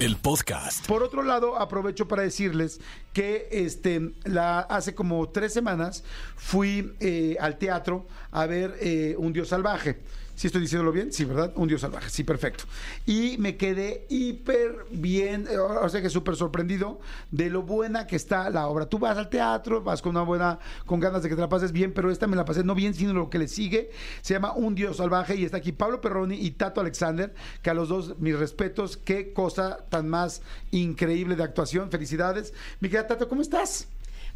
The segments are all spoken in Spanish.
el podcast. Por otro lado, aprovecho para decirles que este, hace como tres semanas fui eh, al teatro a ver eh, Un Dios Salvaje. ¿Sí estoy diciéndolo bien? Sí, ¿verdad? Un Dios salvaje, sí, perfecto. Y me quedé hiper bien, eh, o sea que súper sorprendido de lo buena que está la obra. Tú vas al teatro, vas con una buena, con ganas de que te la pases bien, pero esta me la pasé no bien, sino lo que le sigue. Se llama Un Dios salvaje y está aquí Pablo Perroni y Tato Alexander, que a los dos mis respetos, qué cosa tan más increíble de actuación. Felicidades. Mi querida Tato, ¿cómo estás?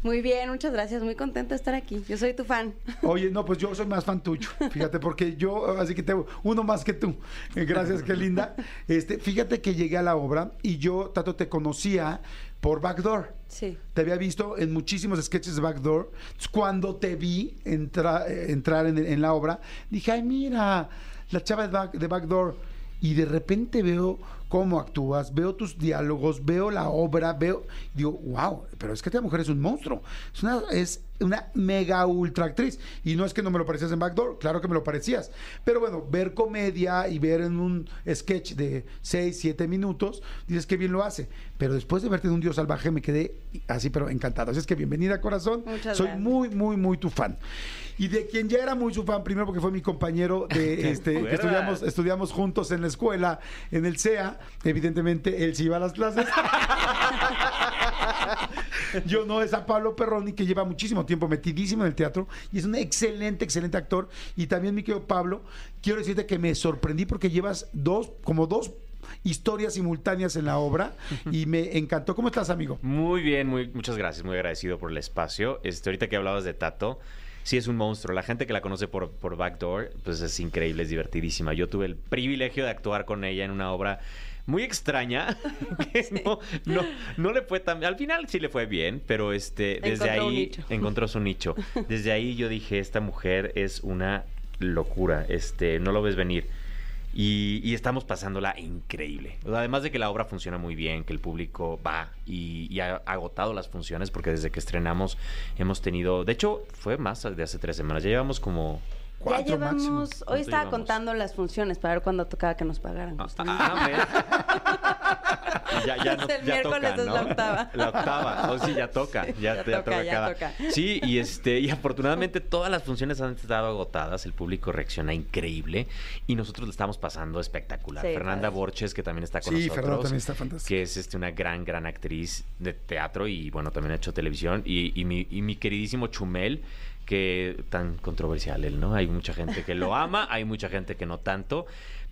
Muy bien, muchas gracias. Muy contenta de estar aquí. Yo soy tu fan. Oye, no, pues yo soy más fan tuyo. Fíjate, porque yo, así que tengo uno más que tú. Gracias, qué linda. Este, fíjate que llegué a la obra y yo, Tato, te conocía por Backdoor. Sí. Te había visto en muchísimos sketches de Backdoor. Cuando te vi entra- eh, entrar en, en la obra, dije, ay, mira, la chava de, Back- de Backdoor. Y de repente veo cómo actúas, veo tus diálogos, veo la obra, veo. Digo, wow, pero es que esta mujer es un monstruo. Es una, es una mega ultra actriz. Y no es que no me lo parecías en Backdoor, claro que me lo parecías. Pero bueno, ver comedia y ver en un sketch de 6, 7 minutos, dices que bien lo hace. Pero después de verte en un Dios salvaje me quedé así, pero encantado. Así es que bienvenida, corazón. Muchas Soy gracias. muy, muy, muy tu fan. Y de quien ya era muy su fan, primero porque fue mi compañero de este, que estudiamos, estudiamos juntos en la escuela, en el CEA. Evidentemente, él sí iba a las clases. Yo no, es a Pablo Perroni, que lleva muchísimo tiempo metidísimo en el teatro y es un excelente, excelente actor. Y también, mi querido Pablo, quiero decirte que me sorprendí porque llevas dos, como dos historias simultáneas en la obra y me encantó. ¿Cómo estás, amigo? Muy bien, muy, muchas gracias, muy agradecido por el espacio. Este, ahorita que hablabas de Tato, sí es un monstruo. La gente que la conoce por, por Backdoor, pues es increíble, es divertidísima. Yo tuve el privilegio de actuar con ella en una obra muy extraña, que no, no, no le fue tan... Al final sí le fue bien, pero este, desde Encontró ahí encontró su nicho. Desde ahí yo dije, esta mujer es una locura, este, no lo ves venir. Y, y estamos pasándola increíble. Además de que la obra funciona muy bien, que el público va y, y ha agotado las funciones, porque desde que estrenamos hemos tenido, de hecho, fue más de hace tres semanas, ya llevamos como... Ya Cuatro llevamos, máximo. hoy ¿Cuánto estaba llevamos? contando las funciones para ver cuándo tocaba que nos pagaran. Ah, ah, mira. ya, ya, no- El ya miércoles toca, es ¿no? la octava. La octava. Oh, sí, ya toca. Ya, Ya ya toca, ya cada- toca. Sí, y este, y afortunadamente todas las funciones han estado agotadas. El público reacciona increíble y nosotros lo estamos pasando espectacular. Sí, Fernanda. Borges, que también está con Sí, nosotros. Fernanda también está fantástica. Que es este, una gran, gran actriz de teatro y bueno, también ha hecho televisión. Y, y mi, y mi queridísimo Chumel, que tan controversial él, ¿no? Hay mucha gente que lo ama, hay mucha gente que no tanto.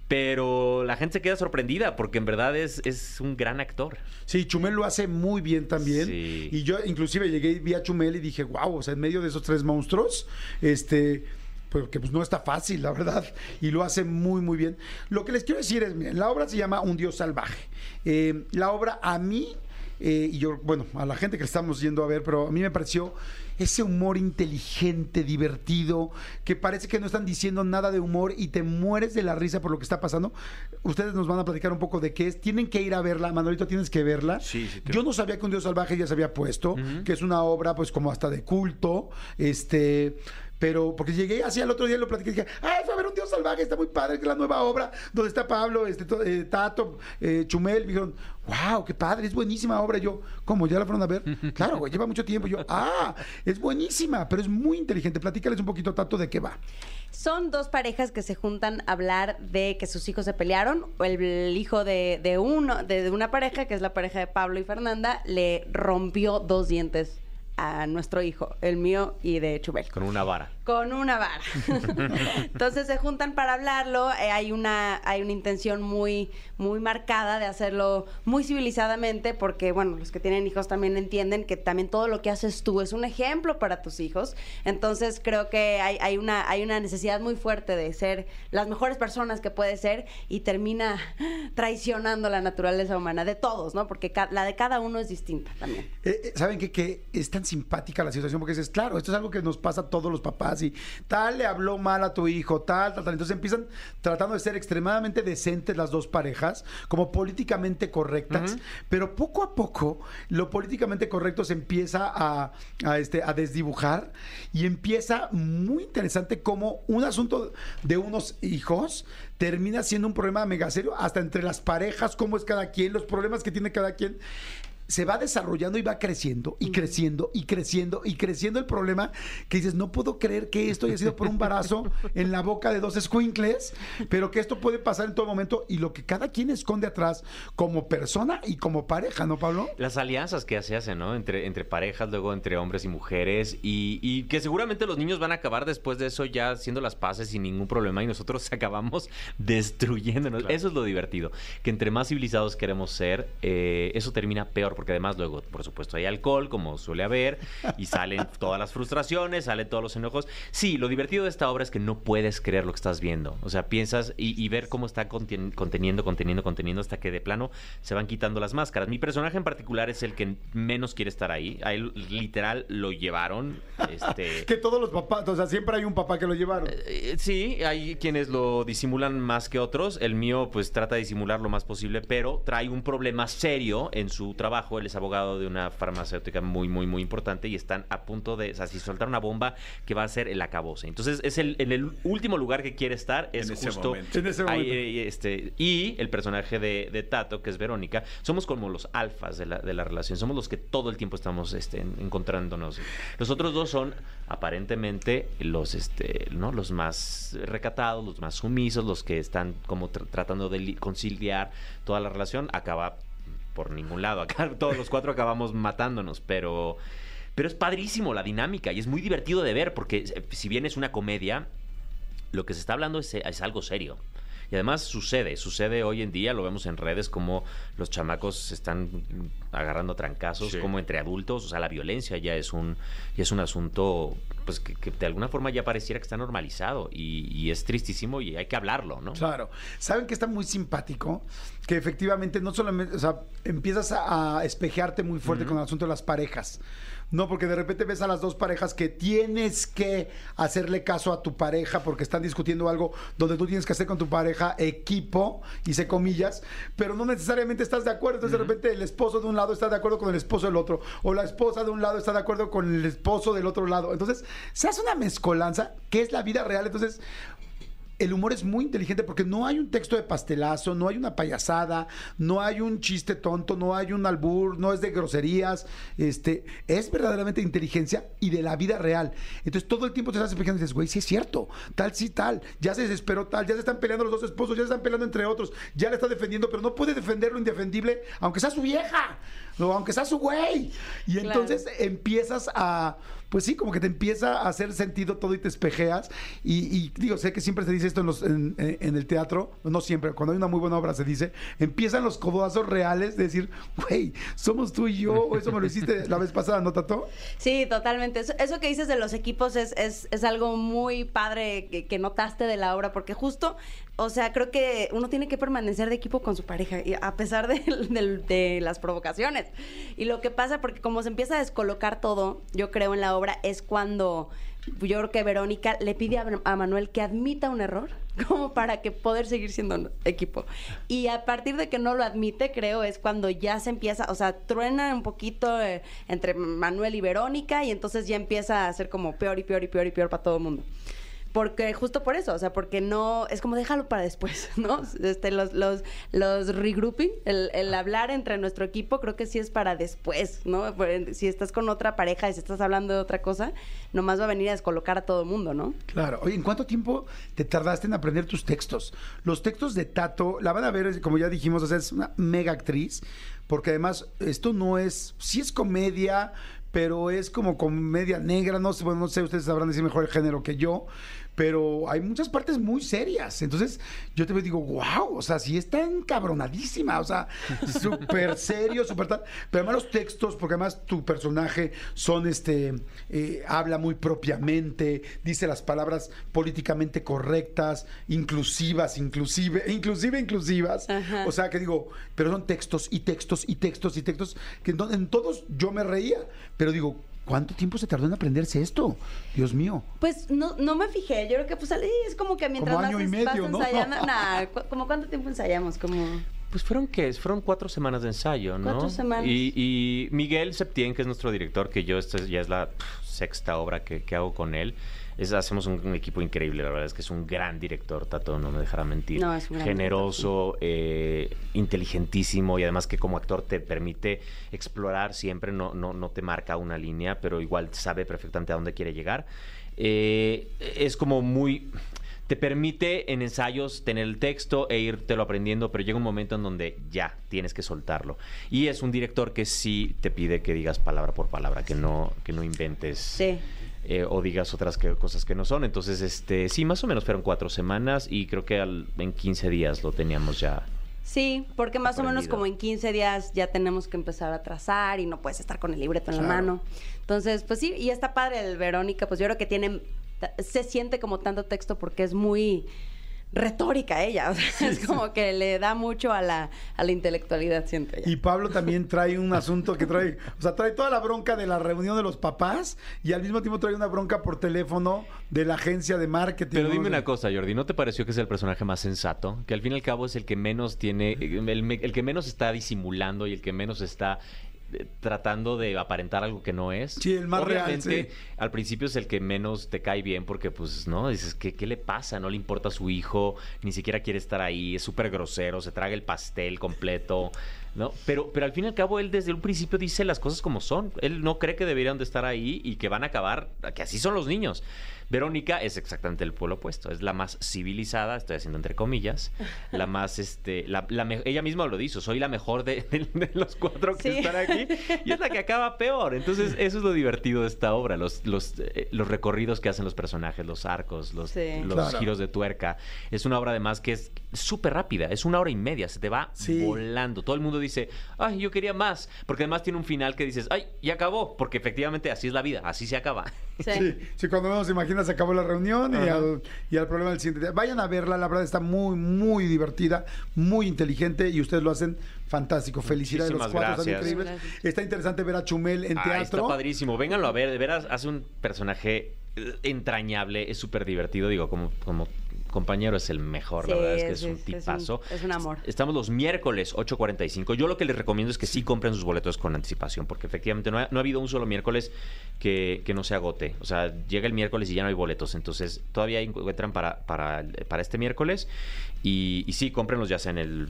Pero la gente se queda sorprendida porque en verdad es, es un gran actor. Sí, Chumel lo hace muy bien también. Sí. Y yo inclusive llegué y vi a Chumel y dije, wow, o sea, en medio de esos tres monstruos, este, pues que pues no está fácil, la verdad. Y lo hace muy, muy bien. Lo que les quiero decir es, miren, la obra se llama Un Dios Salvaje. Eh, la obra a mí, eh, y yo, bueno, a la gente que estamos yendo a ver, pero a mí me pareció ese humor inteligente, divertido, que parece que no están diciendo nada de humor y te mueres de la risa por lo que está pasando. Ustedes nos van a platicar un poco de qué es. Tienen que ir a verla. Manolito, tienes que verla. Sí, sí, Yo no sabía que Un Dios Salvaje ya se había puesto, que es una obra pues como hasta de culto, este... Pero, porque llegué así al otro día y lo platiqué y dije, ¡ay, salvaje! Está muy padre, que es la nueva obra, donde está Pablo, este, to- eh, Tato, eh, Chumel. Me dijeron, ¡wow, qué padre! Es buenísima obra. Y yo, ¿cómo? ¿Ya la fueron a ver? claro, güey, lleva mucho tiempo. Yo, ¡ah! Es buenísima, pero es muy inteligente. Platícales un poquito, Tato, de qué va. Son dos parejas que se juntan a hablar de que sus hijos se pelearon. O el, el hijo de, de uno, de, de una pareja, que es la pareja de Pablo y Fernanda, le rompió dos dientes a nuestro hijo, el mío y de Chubel. Con una vara. Con una vara. Entonces se juntan para hablarlo. eh, hay una hay una intención muy muy marcada de hacerlo muy civilizadamente, porque bueno, los que tienen hijos también entienden que también todo lo que haces tú es un ejemplo para tus hijos. Entonces creo que hay, una hay una necesidad muy fuerte de ser las mejores personas que puede ser y termina traicionando la naturaleza humana de todos, ¿no? Porque la de cada uno es distinta también. Eh, eh, ¿Saben qué? Que es tan simpática la situación porque dices, claro, esto es algo que nos pasa a todos los papás y tal le habló mal a tu hijo, tal, tal, tal. Entonces empiezan tratando de ser extremadamente decentes las dos parejas, como políticamente correctas, pero poco a poco lo políticamente correcto se empieza a, a, este, a desdibujar y empieza muy interesante como un asunto de unos hijos termina siendo un problema mega serio hasta entre las parejas, cómo es cada quien, los problemas que tiene cada quien se va desarrollando y va creciendo y creciendo y creciendo y creciendo el problema que dices, no puedo creer que esto haya sido por un barazo en la boca de dos squinkles, pero que esto puede pasar en todo momento y lo que cada quien esconde atrás como persona y como pareja, ¿no, Pablo? Las alianzas que se hacen, ¿no? Entre, entre parejas, luego entre hombres y mujeres, y, y que seguramente los niños van a acabar después de eso ya haciendo las paces sin ningún problema y nosotros acabamos destruyéndonos. Eso es lo divertido, que entre más civilizados queremos ser, eh, eso termina peor, porque además luego, por supuesto, hay alcohol, como suele haber, y salen todas las frustraciones, salen todos los enojos. Sí, lo divertido de esta obra es que no puedes creer lo que estás viendo. O sea, piensas y, y ver cómo está conten- conteniendo, conteniendo, conteniendo, hasta que de plano se van quitando las máscaras. Mi personaje en particular es el que menos quiere estar ahí. A él literal lo llevaron. Este, Que todos los papás, o sea, siempre hay un papá que lo llevaron. eh, sí, hay quienes lo disimulan más que otros. El mío, pues, trata de disimular lo más posible, pero trae un problema serio en su trabajo. Él es abogado de una farmacéutica muy, muy, muy importante y están a punto de, o sea, si soltar una bomba que va a ser el acabose. Entonces, es el, en el último lugar que quiere estar, es En ese justo momento. En ese ahí, momento. eh, este, y el personaje de, de Tato, que es Verónica, somos como los alfas de la, de la relación. Somos los que todo el tiempo estamos este, en- encontrándonos. Los otros dos son aparentemente los, este, ¿no? los más recatados, los más sumisos, los que están como tr- tratando de li- conciliar toda la relación. Acaba por ningún lado. Acá todos los cuatro acabamos matándonos, pero... Pero es padrísimo la dinámica y es muy divertido de ver porque eh, si bien es una comedia, lo que se está hablando es, es algo serio. Y además sucede, sucede hoy en día, lo vemos en redes, como los chamacos se están agarrando trancazos, Sí. como entre adultos, o sea, la violencia ya es un, ya es un asunto pues que, que de alguna forma ya pareciera que está normalizado y, y es tristísimo y hay que hablarlo, ¿no? Claro. ¿Saben que está muy simpático? Que efectivamente no solamente, o sea, empiezas a, a espejearte muy fuerte con el asunto de las parejas. No, porque de repente ves a las dos parejas que tienes que hacerle caso a tu pareja porque están discutiendo algo donde tú tienes que hacer con tu pareja equipo, hice comillas, pero no necesariamente estás de acuerdo. Entonces de repente el esposo de un lado está de acuerdo con el esposo del otro, o la esposa de un lado está de acuerdo con el esposo del otro lado. Entonces se hace una mezcolanza que es la vida real. Entonces el humor es muy inteligente porque no hay un texto de pastelazo, no hay una payasada, no hay un chiste tonto, no hay un albur, no es de groserías, este, es verdaderamente de inteligencia y de la vida real. Entonces todo el tiempo te estás explicando y dices, güey, sí es cierto, tal, sí, tal, ya se desesperó tal, ya se están peleando los dos esposos, ya se están peleando entre otros, ya le está defendiendo, pero no puede defender lo indefendible, aunque sea su vieja, o aunque sea su güey. Y Claro. entonces empiezas a, pues sí, como que te empieza a hacer sentido todo y te espejeas. Y, digo, sé que siempre se dice esto en, los- en el teatro, no siempre, cuando hay una muy buena obra se dice, empiezan los codazos reales de decir, güey, somos tú y yo, o eso me lo hiciste la vez pasada, ¿no, Tato? Sí, totalmente. Eso, eso que dices de los equipos es, es, es algo muy padre que, que notaste de la obra, porque justo, o sea, creo que uno tiene que permanecer de equipo con su pareja, a pesar de, las provocaciones. Y lo que pasa, porque como se empieza a descolocar todo, yo creo en la obra, es cuando yo creo que Verónica le pide a, a Manuel que admita un error, como para que poder seguir siendo equipo. Y a partir de que no lo admite, creo, es cuando ya se empieza, o sea, truena un poquito eh, entre Manuel y Verónica y entonces ya empieza a ser como peor y peor y peor y peor para todo el mundo. Porque justo por eso, o sea, porque no, es como déjalo para después, ¿no? Este, los, los, los regrouping, el, el hablar entre nuestro equipo, creo que sí es para después, ¿no? Si estás con otra pareja y si estás hablando de otra cosa, nomás va a venir a descolocar a todo el mundo, ¿no? Claro. Oye, ¿en cuánto tiempo te tardaste en aprender tus textos? Los textos de Tato, la van a ver, como ya dijimos, o sea, es una mega actriz, porque además esto no es, sí es comedia, pero es como comedia negra, no sé, bueno, no sé, ustedes sabrán decir mejor el género que yo, pero hay muchas partes muy serias. Entonces, yo te digo, wow, o sea, sí está encabronadísima, o sea, súper serio, súper tal. Pero además los textos, porque además tu personaje son, este, eh, habla muy propiamente, dice las palabras políticamente correctas, inclusivas, inclusive, inclusive inclusivas. Ajá. O sea, que digo, pero son textos y textos y textos y textos, que en, en todos yo me reía, pero digo, ¿Cuánto tiempo se tardó en aprenderse esto? Dios mío. Pues no, no me fijé, yo creo que pues es como que mientras Como año más y medio, ¿no? ensayando, nah, como cuánto tiempo ensayamos, como Pues fueron qué? Fueron cuatro semanas de ensayo, ¿no? Cuatro semanas. Y, y Miguel Septién, que es nuestro director, que yo esta es- ya es la sexta obra que, que hago con él. Es, hacemos un, un equipo increíble, la verdad es que es un gran director, Tato, no me dejará mentir. No, es un gran Generoso, eh, inteligentísimo y además que como actor te permite explorar siempre, no, no, no te marca una línea, pero igual sabe perfectamente a dónde quiere llegar. Eh, es como muy te permite en ensayos tener el texto e irtelo aprendiendo, pero llega un momento en donde ya tienes que soltarlo. Y es un director que sí te pide que digas palabra por palabra, que no, que no inventes Sí. eh, o digas otras que- cosas que no son. Entonces, este, sí, más o menos fueron cuatro semanas y creo que al- en 15 días lo teníamos ya. Sí, porque más o menos como en 15 días ya tenemos que empezar a trazar y no puedes estar con el libreto en la mano. Entonces, pues sí, y está padre el Verónica, pues yo creo que tiene, se siente como tanto texto porque es muy retórica ella, o sea, es como que le da mucho a la, a la intelectualidad, siento ella. Y Pablo también trae un asunto que trae, o sea, trae toda la bronca de la reunión de los papás y al mismo tiempo trae una bronca por teléfono de la agencia de marketing. Pero dime una cosa, Jordi, ¿no te pareció que es el personaje más sensato? Que al fin y al cabo es el que menos tiene, el, que menos está disimulando y el que menos está tratando de aparentar algo que no es. Sí, el más real, sí. al principio es el que menos te cae bien porque, pues, ¿no? Dices, ¿qué, ¿qué le pasa? No le importa a su hijo, ni siquiera quiere estar ahí, es súper grosero, se traga el pastel completo, ¿no? Pero, pero al fin y al cabo él desde un principio dice las cosas como son. Él no cree que deberían de estar ahí y que van a acabar, que así son los niños. Verónica es exactamente el pueblo opuesto, es la más civilizada, estoy haciendo entre comillas, la más, este, la, la me- ella misma lo dice, soy la mejor de, de- de los cuatro que Sí. están aquí y es la que acaba peor. Entonces eso es lo divertido de esta obra, los, los, eh, los recorridos que hacen los personajes, los arcos, los, Sí. los Claro. giros de tuerca. Es una obra además que es súper rápida, es una hora y media, se te va Sí. volando. Todo el mundo dice, ay, yo quería más, porque además tiene un final que dices, ay, ya acabó, porque efectivamente así es la vida, así se acaba. Sí. Sí, sí, cuando menos se imagina se acabó la reunión y al, y al problema del siguiente día. Vayan a verla, la verdad está muy, muy divertida, muy inteligente y ustedes lo hacen fantástico. Felicidades, los cuatro están increíbles. Gracias. Está interesante ver a Chumel en está teatro. padrísimo. Vénganlo a ver. De veras, hace un personaje eh, entrañable. Es súper divertido. Digo, como, como compañero es el mejor. la verdad es que es un sí, es un- tipazo. es un amor. Estamos los miércoles 8.45. Yo lo que les recomiendo es que sí compren sus boletos con anticipación. Porque efectivamente no ha, no ha habido un solo miércoles que, que no se agote. O sea, llega el miércoles y ya no hay boletos. Entonces, todavía encuentran para, para, para este miércoles. Y, y sí, cómprenlos ya sea en, el,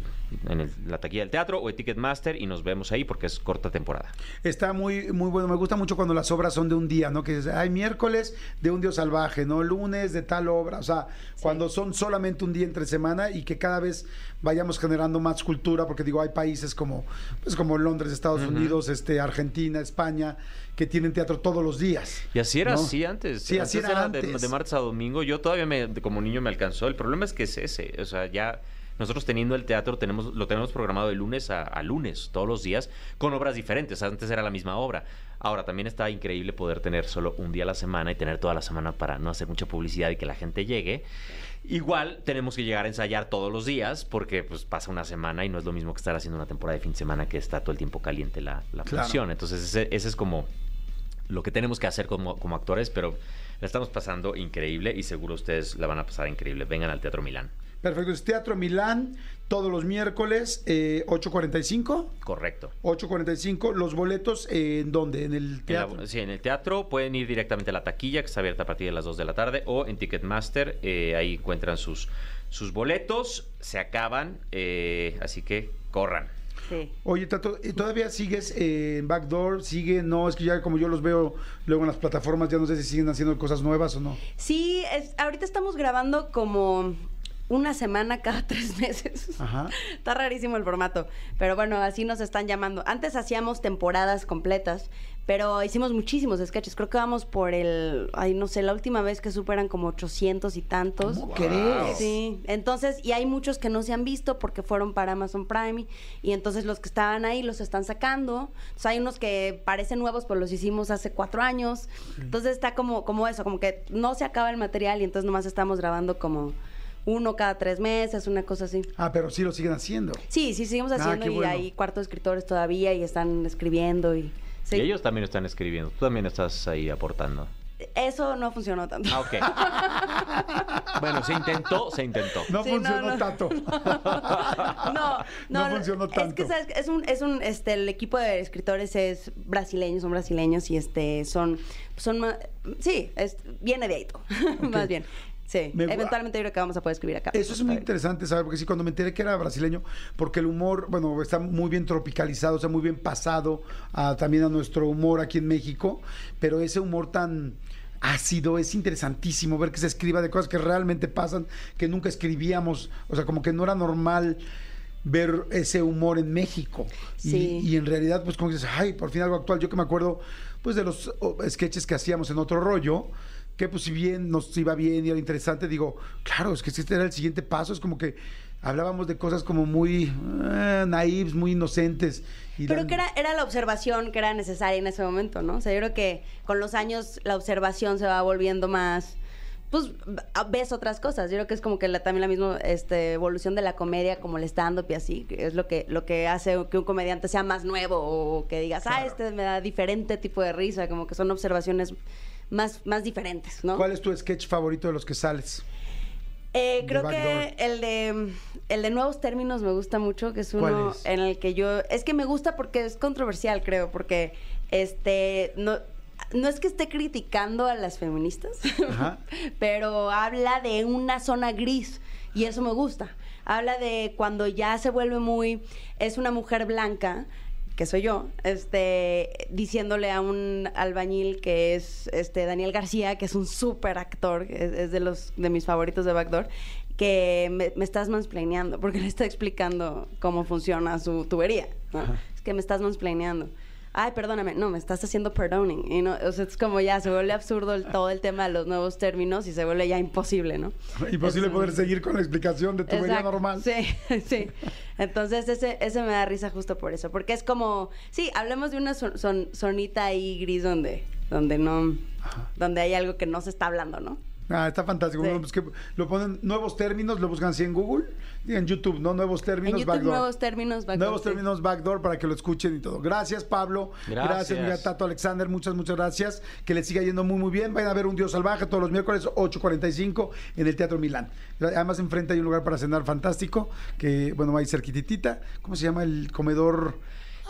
en el- la taquilla del teatro o en Ticketmaster. Y nos vemos ahí porque es corta temporada. Está muy, muy bueno. Me gusta mucho cuando las obras son de un día, ¿no? Que hay miércoles de un dios salvaje, ¿no? Lunes de tal obra. O sea, cuando son solamente un día entre semana y que cada vez vayamos generando más cultura, porque digo, hay países como, pues como Londres, Estados Unidos, este, Argentina, España, que tienen teatro todos los días. Y así era, ¿no? así antes. Sí, así era antes. De, martes a domingo. Yo todavía me, como niño me alcanzó. El problema es que es ese. O sea, ya nosotros teniendo el teatro tenemos, lo tenemos programado de lunes a, a lunes, todos los días, con obras diferentes. Antes era la misma obra. Ahora, también está increíble poder tener solo un día a la semana y tener toda la semana para no hacer mucha publicidad y que la gente llegue. Igual tenemos que llegar a ensayar todos los días porque pues pasa una semana y no es lo mismo que estar haciendo una temporada de fin de semana que está todo el tiempo caliente la, la Claro. función. Entonces ese, ese es como lo que tenemos que hacer como, como actores, pero la estamos pasando increíble y seguro ustedes la van a pasar increíble. Vengan al Teatro Milán. Perfecto. Es Teatro Milán, todos los miércoles, eh, 8.45. Correcto. 8.45. Los boletos, eh, ¿en dónde? En el En la- teatro. sí, en el teatro pueden ir directamente a la taquilla, que está abierta a partir de las 2 de la tarde, o en Ticketmaster, eh, ahí encuentran sus, sus boletos, se acaban, eh, así que corran. Sí. Oye, Tato, ¿y ¿todavía sigues eh, en Backdoor? ¿Sigue? No, es que ya como yo los veo luego en las plataformas, ya no sé si siguen haciendo cosas nuevas o no. Sí, es- ahorita estamos grabando como una semana cada tres meses. Ajá. Está rarísimo el formato, pero bueno, así nos están llamando. Antes hacíamos temporadas completas, Pero hicimos muchísimos sketches. Creo que vamos por el. Ay, no sé, la última vez que superan como 800 y tantos. ¿Cómo crees? Sí. Entonces, y hay muchos que no se han visto porque fueron para Amazon Prime. Y entonces los que estaban ahí los están sacando. Entonces, hay unos que parecen nuevos, pero los hicimos hace cuatro años. Entonces, está como, como eso, como que no se acaba el material y entonces nomás estamos grabando como uno cada tres meses, una cosa así. Ah, pero sí lo siguen haciendo. Sí, sí, seguimos Ah, haciendo y bueno. hay cuarto de escritores todavía y están escribiendo y... sí. Y ellos también están escribiendo. Tú también estás ahí aportando. Eso no funcionó tanto. Ah, ok. bueno, se intentó, se intentó. No Sí, funcionó no. tanto. No, no, No funcionó Es tanto. que ¿sabes? es un, es un, este, el equipo de escritores es brasileños, son brasileños y este, son, son, ma- sí, es, viene de ahí todo, más bien. Sí, Me eventualmente yo creo que vamos a poder escribir acá. Eso es muy interesante, ¿sabes? Porque sí, cuando me enteré que era brasileño, porque el humor, bueno, está muy bien tropicalizado, o sea, muy bien pasado a- también a nuestro humor aquí en México, pero ese humor tan ácido es interesantísimo ver que se escriba de cosas que realmente pasan, que nunca escribíamos, o sea, como que no era normal ver ese humor en México. Y- Sí. Y, en realidad, pues como dices, ay, por fin algo actual. Yo que me acuerdo, pues de los oh, sketches que hacíamos en otro rollo, que pues si bien nos iba bien y era interesante, digo, claro, es que este era el siguiente paso, es como que hablábamos de cosas como muy eh, naives, muy inocentes. y Pero que era, era la observación que era necesaria en ese momento, ¿no? O sea, yo creo que con los años la observación se va volviendo más. Pues ves otras cosas. Yo creo que es como que la- también la misma este, evolución de la comedia, como el stand-up y así, que es lo que, lo que hace que un comediante sea más nuevo o que digas, ah, este me da diferente tipo de risa, como que son observaciones más, más diferentes, ¿no? ¿Cuál es tu sketch favorito de los que sales? Eh, creo que el de el de nuevos términos me gusta mucho, que es ¿Cuál uno es? en el que yo es que me gusta porque es controversial, creo, porque este no no es que esté criticando a las feministas, Ajá. pero habla de una zona gris y eso me gusta. Habla de cuando ya se vuelve muy es una mujer blanca que soy yo, este, diciéndole a un albañil que es este Daniel García, que es un súper actor, es, es de los de mis favoritos de Backdoor, que me, me estás mansplaineando, porque le está explicando cómo funciona su tubería. ¿no? Es que me estás mansplaineando. Ay, perdóname, no, me estás haciendo perdoning. Y no, o sea, es como ya se vuelve absurdo el- todo el tema de los nuevos términos y se vuelve ya imposible, ¿no? Imposible Es poder seguir con la explicación de tu vida normal. Sí, sí. Entonces ese, ese me da risa justo por eso. Porque es como, sí, hablemos de una son- son- zonita ahí gris donde, donde no, donde hay algo que no se está hablando, ¿no? Ah, está fantástico. Sí. Bueno, pues que lo ponen nuevos términos, lo buscan así en Google, y en YouTube, ¿no? Nuevos términos, en YouTube backdoor. nuevos términos. backdoor, Nuevos sí. términos backdoor para que lo escuchen y todo. Gracias, Pablo. Gracias, Gracias. mi Tato Alexander. Muchas, muchas gracias. Que les siga yendo muy, muy bien. Vayan a ver Un Dios Salvaje todos los miércoles, 8.45 en el Teatro Milán. Además, enfrente hay un lugar para cenar fantástico, que, bueno, va ahí cerquititita. ¿Cómo se llama el comedor?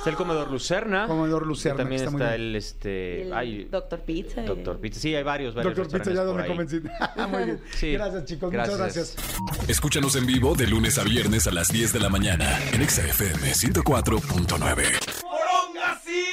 Está el comedor Lucerna. Comedor Lucerna, También está muy está bien. el este. el ay, Doctor Pizza. Doctor Pizza. Sí, hay varios, varios. Doctor Pizza, ya donde convencí. ahí. muy bien. Sí. Gracias, chicos. Muchas Gracias. gracias. Escúchanos en vivo de lunes a viernes a las 10 de la mañana en Exa FM 104.9.